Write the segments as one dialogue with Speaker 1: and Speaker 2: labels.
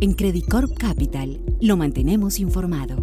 Speaker 1: En Credicorp Capital lo mantenemos informado.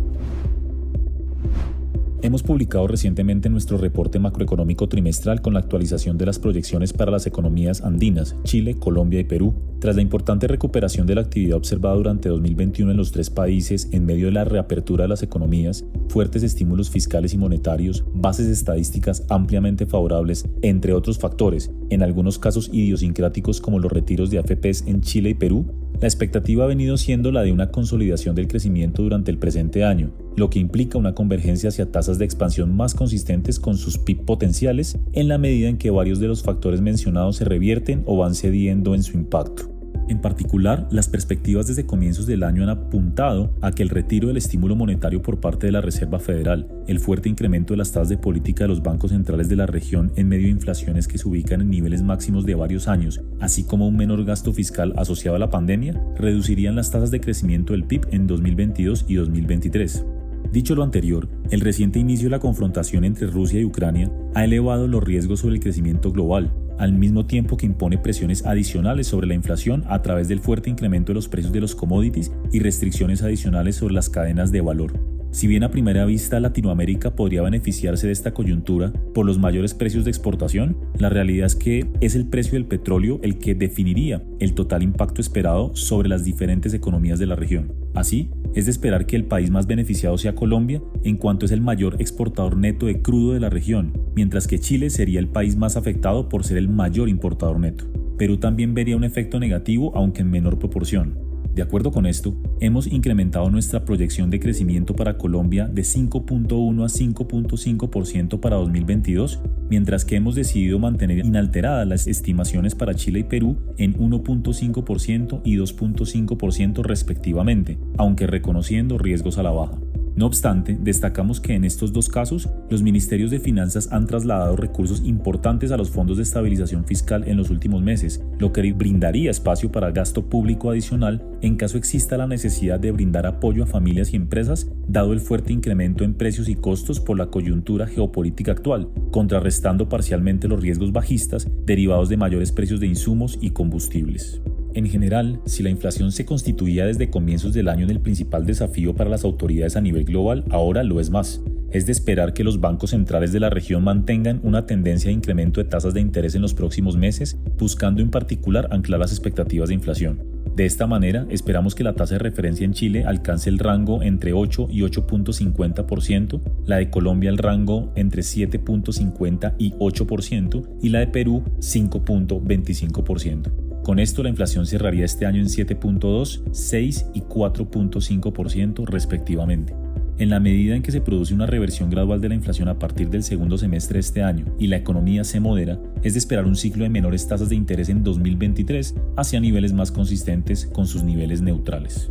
Speaker 2: Hemos publicado recientemente nuestro reporte macroeconómico trimestral con la actualización de las proyecciones para las economías andinas, Chile, Colombia y Perú, tras la importante recuperación de la actividad observada durante 2021 en los tres países en medio de la reapertura de las economías, fuertes estímulos fiscales y monetarios, bases estadísticas ampliamente favorables, entre otros factores, en algunos casos idiosincráticos como los retiros de AFPs en Chile y Perú, la expectativa ha venido siendo la de una consolidación del crecimiento durante el presente año, lo que implica una convergencia hacia tasas de expansión más consistentes con sus PIB potenciales en la medida en que varios de los factores mencionados se revierten o van cediendo en su impacto. En particular, las perspectivas desde comienzos del año han apuntado a que el retiro del estímulo monetario por parte de la Reserva Federal, el fuerte incremento de las tasas de política de los bancos centrales de la región en medio de inflaciones que se ubican en niveles máximos de varios años, así como un menor gasto fiscal asociado a la pandemia, reducirían las tasas de crecimiento del PIB en 2022 y 2023. Dicho lo anterior, el reciente inicio de la confrontación entre Rusia y Ucrania ha elevado los riesgos sobre el crecimiento global, al mismo tiempo que impone presiones adicionales sobre la inflación a través del fuerte incremento de los precios de los commodities y restricciones adicionales sobre las cadenas de valor. Si bien a primera vista Latinoamérica podría beneficiarse de esta coyuntura por los mayores precios de exportación, la realidad es que es el precio del petróleo el que definiría el total impacto esperado sobre las diferentes economías de la región. Así, es de esperar que el país más beneficiado sea Colombia, en cuanto es el mayor exportador neto de crudo de la región, mientras que Chile sería el país más afectado por ser el mayor importador neto. Perú también vería un efecto negativo, aunque en menor proporción. De acuerdo con esto, hemos incrementado nuestra proyección de crecimiento para Colombia de 5.1 a 5.5% para 2022, mientras que hemos decidido mantener inalteradas las estimaciones para Chile y Perú en 1.5% y 2.5% respectivamente, aunque reconociendo riesgos a la baja. No obstante, destacamos que en estos dos casos, los ministerios de finanzas han trasladado recursos importantes a los fondos de estabilización fiscal en los últimos meses, lo que brindaría espacio para gasto público adicional en caso exista la necesidad de brindar apoyo a familias y empresas, dado el fuerte incremento en precios y costos por la coyuntura geopolítica actual, contrarrestando parcialmente los riesgos bajistas derivados de mayores precios de insumos y combustibles. En general, si la inflación se constituía desde comienzos del año en el principal desafío para las autoridades a nivel global, ahora lo es más. Es de esperar que los bancos centrales de la región mantengan una tendencia de incremento de tasas de interés en los próximos meses, buscando en particular anclar las expectativas de inflación. De esta manera, esperamos que la tasa de referencia en Chile alcance el rango entre 8 y 8.50%, la de Colombia el rango entre 7.50 y 8% y la de Perú 5.25%. Con esto la inflación cerraría este año en 7.2, 6 y 4.5% respectivamente. En la medida en que se produce una reversión gradual de la inflación a partir del segundo semestre de este año y la economía se modera, es de esperar un ciclo de menores tasas de interés en 2023 hacia niveles más consistentes con sus niveles neutrales.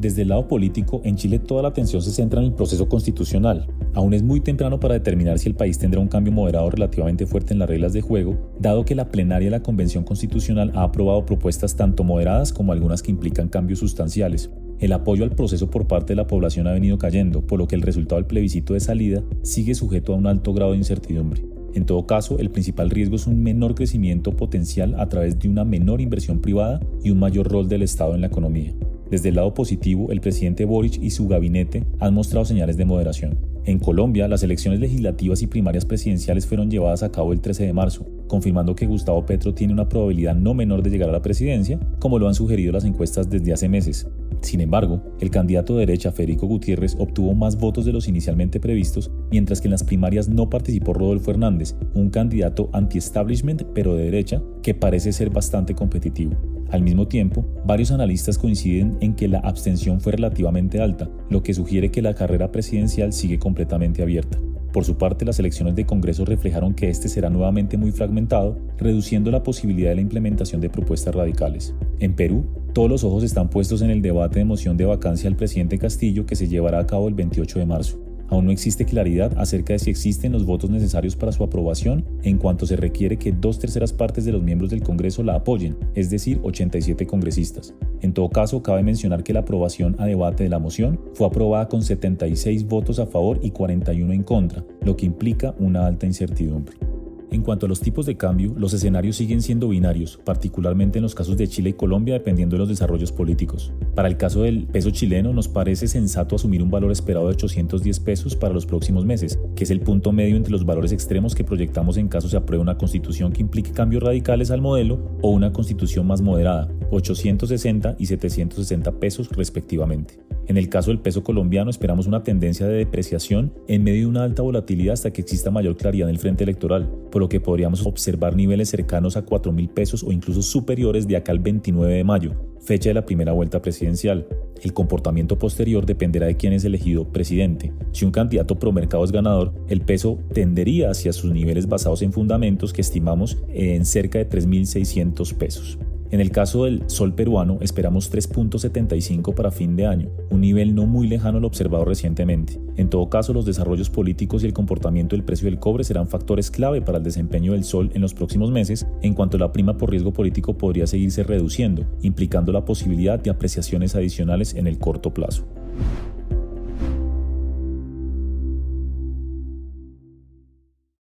Speaker 2: Desde el lado político, en Chile toda la atención se centra en el proceso constitucional. Aún es muy temprano para determinar si el país tendrá un cambio moderado relativamente fuerte en las reglas de juego, dado que la plenaria de la Convención Constitucional ha aprobado propuestas tanto moderadas como algunas que implican cambios sustanciales. El apoyo al proceso por parte de la población ha venido cayendo, por lo que el resultado del plebiscito de salida sigue sujeto a un alto grado de incertidumbre. En todo caso, el principal riesgo es un menor crecimiento potencial a través de una menor inversión privada y un mayor rol del Estado en la economía. Desde el lado positivo, el presidente Boric y su gabinete han mostrado señales de moderación. En Colombia, las elecciones legislativas y primarias presidenciales fueron llevadas a cabo el 13 de marzo, confirmando que Gustavo Petro tiene una probabilidad no menor de llegar a la presidencia, como lo han sugerido las encuestas desde hace meses. Sin embargo, el candidato de derecha Federico Gutiérrez obtuvo más votos de los inicialmente previstos, mientras que en las primarias no participó Rodolfo Hernández, un candidato anti-establishment pero de derecha que parece ser bastante competitivo. Al mismo tiempo, varios analistas coinciden en que la abstención fue relativamente alta, lo que sugiere que la carrera presidencial sigue completamente abierta. Por su parte, las elecciones de Congreso reflejaron que este será nuevamente muy fragmentado, reduciendo la posibilidad de la implementación de propuestas radicales. En Perú, todos los ojos están puestos en el debate de moción de vacancia al presidente Castillo que se llevará a cabo el 28 de marzo. Aún no existe claridad acerca de si existen los votos necesarios para su aprobación, en cuanto se requiere que dos terceras partes de los miembros del Congreso la apoyen, es decir, 87 congresistas. En todo caso, cabe mencionar que la aprobación a debate de la moción fue aprobada con 76 votos a favor y 41 en contra, lo que implica una alta incertidumbre. En cuanto a los tipos de cambio, los escenarios siguen siendo binarios, particularmente en los casos de Chile y Colombia dependiendo de los desarrollos políticos. Para el caso del peso chileno nos parece sensato asumir un valor esperado de 810 pesos para los próximos meses, que es el punto medio entre los valores extremos que proyectamos en caso se apruebe una constitución que implique cambios radicales al modelo o una constitución más moderada, 860 y 760 pesos respectivamente. En el caso del peso colombiano esperamos una tendencia de depreciación en medio de una alta volatilidad hasta que exista mayor claridad en el frente electoral, por lo que podríamos observar niveles cercanos a 4 mil pesos o incluso superiores de acá al 29 de mayo, fecha de la primera vuelta presidencial. El comportamiento posterior dependerá de quién es elegido presidente. Si un candidato pro mercado es ganador, el peso tendería hacia sus niveles basados en fundamentos que estimamos en cerca de 3.600 pesos. En el caso del sol peruano esperamos 3.75 para fin de año, un nivel no muy lejano al observado recientemente. En todo caso, los desarrollos políticos y el comportamiento del precio del cobre serán factores clave para el desempeño del sol en los próximos meses, en cuanto la prima por riesgo político podría seguirse reduciendo, implicando la posibilidad de apreciaciones adicionales en el corto plazo.